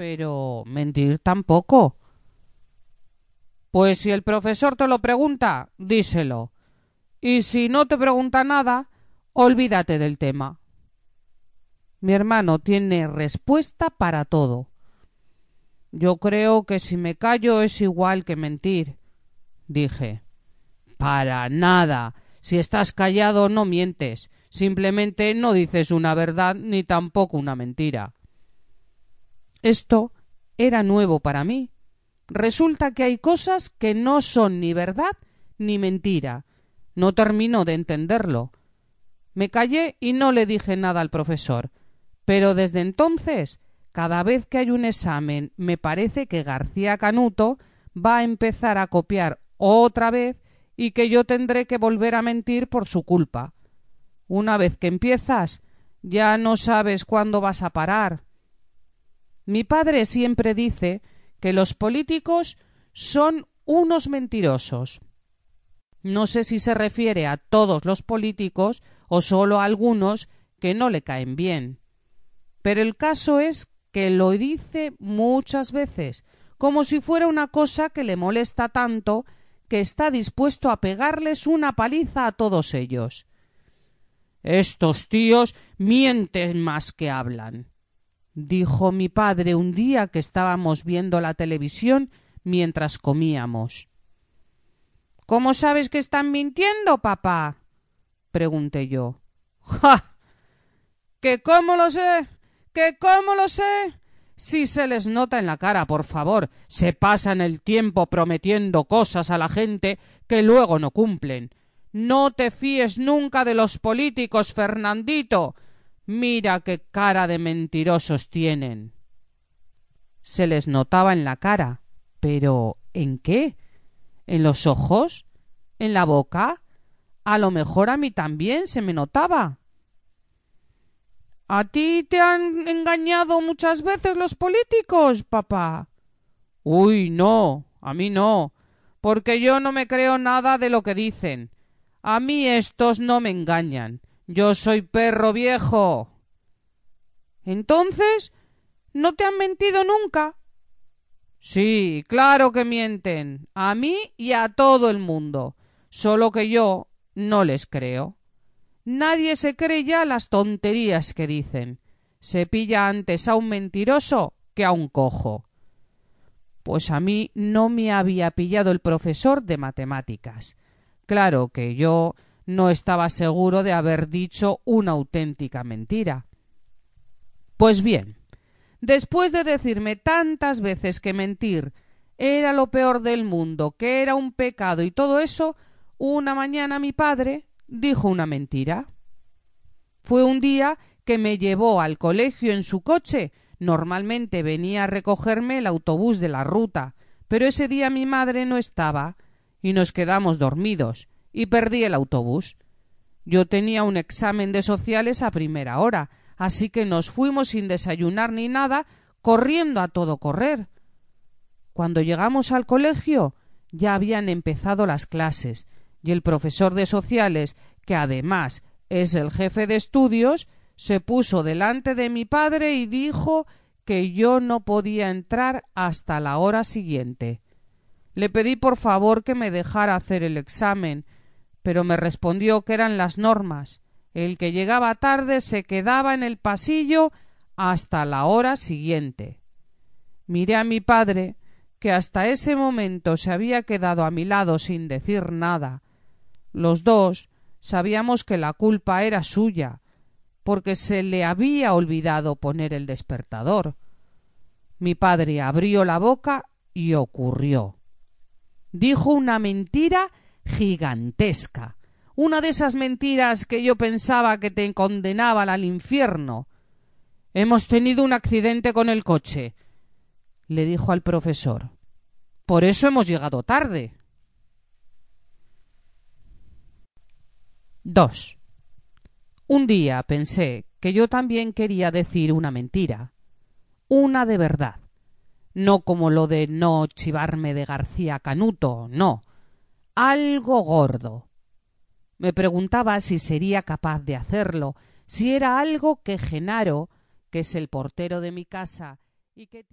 pero mentir tampoco. Pues si el profesor te lo pregunta, díselo. Y si no te pregunta nada, olvídate del tema. Mi hermano tiene respuesta para todo. Yo creo que si me callo es igual que mentir, dije. Para nada. Si estás callado no mientes, simplemente no dices una verdad ni tampoco una mentira. Esto era nuevo para mí. Resulta que hay cosas que no son ni verdad ni mentira. No termino de entenderlo. Me callé y no le dije nada al profesor. Pero desde entonces, cada vez que hay un examen, me parece que García Canuto va a empezar a copiar otra vez y que yo tendré que volver a mentir por su culpa. Una vez que empiezas, ya no sabes cuándo vas a parar. Mi padre siempre dice que los políticos son unos mentirosos. No sé si se refiere a todos los políticos o solo a algunos que no le caen bien. Pero el caso es que lo dice muchas veces, como si fuera una cosa que le molesta tanto que está dispuesto a pegarles una paliza a todos ellos. Estos tíos mienten más que hablan, dijo mi padre un día que estábamos viendo la televisión mientras comíamos. ¿Cómo sabes que están mintiendo, papá? pregunté yo. ¡Ja! ¿Que cómo lo sé? ¿Que cómo lo sé? Si se les nota en la cara, por favor, se pasan el tiempo prometiendo cosas a la gente que luego no cumplen. No te fíes nunca de los políticos, Fernandito. Mira qué cara de mentirosos tienen. Se les notaba en la cara. Pero ¿en qué? ¿En los ojos? ¿En la boca? A lo mejor a mí también se me notaba. ¿A ti te han engañado muchas veces los políticos, papá? Uy, no, a mí no, porque yo no me creo nada de lo que dicen. A mí estos no me engañan. Yo soy perro viejo. Entonces, ¿no te han mentido nunca? Sí, claro que mienten, a mí y a todo el mundo, solo que yo no les creo. Nadie se cree ya las tonterías que dicen. Se pilla antes a un mentiroso que a un cojo. Pues a mí no me había pillado el profesor de matemáticas. Claro que yo no estaba seguro de haber dicho una auténtica mentira. Pues bien, después de decirme tantas veces que mentir era lo peor del mundo, que era un pecado y todo eso, una mañana mi padre dijo una mentira. Fue un día que me llevó al colegio en su coche. Normalmente venía a recogerme el autobús de la ruta, pero ese día mi madre no estaba y nos quedamos dormidos y perdí el autobús. Yo tenía un examen de sociales a primera hora, así que nos fuimos sin desayunar ni nada, corriendo a todo correr. Cuando llegamos al colegio ya habían empezado las clases y el profesor de sociales, que además es el jefe de estudios, se puso delante de mi padre y dijo que yo no podía entrar hasta la hora siguiente. Le pedí por favor que me dejara hacer el examen, pero me respondió que eran las normas. El que llegaba tarde se quedaba en el pasillo hasta la hora siguiente. Miré a mi padre, que hasta ese momento se había quedado a mi lado sin decir nada, los dos sabíamos que la culpa era suya, porque se le había olvidado poner el despertador. Mi padre abrió la boca y ocurrió. Dijo una mentira gigantesca, una de esas mentiras que yo pensaba que te condenaban al infierno. Hemos tenido un accidente con el coche, le dijo al profesor. Por eso hemos llegado tarde. 2. Un día pensé que yo también quería decir una mentira, una de verdad, no como lo de no chivarme de García Canuto, no, algo gordo. Me preguntaba si sería capaz de hacerlo, si era algo que Genaro, que es el portero de mi casa y que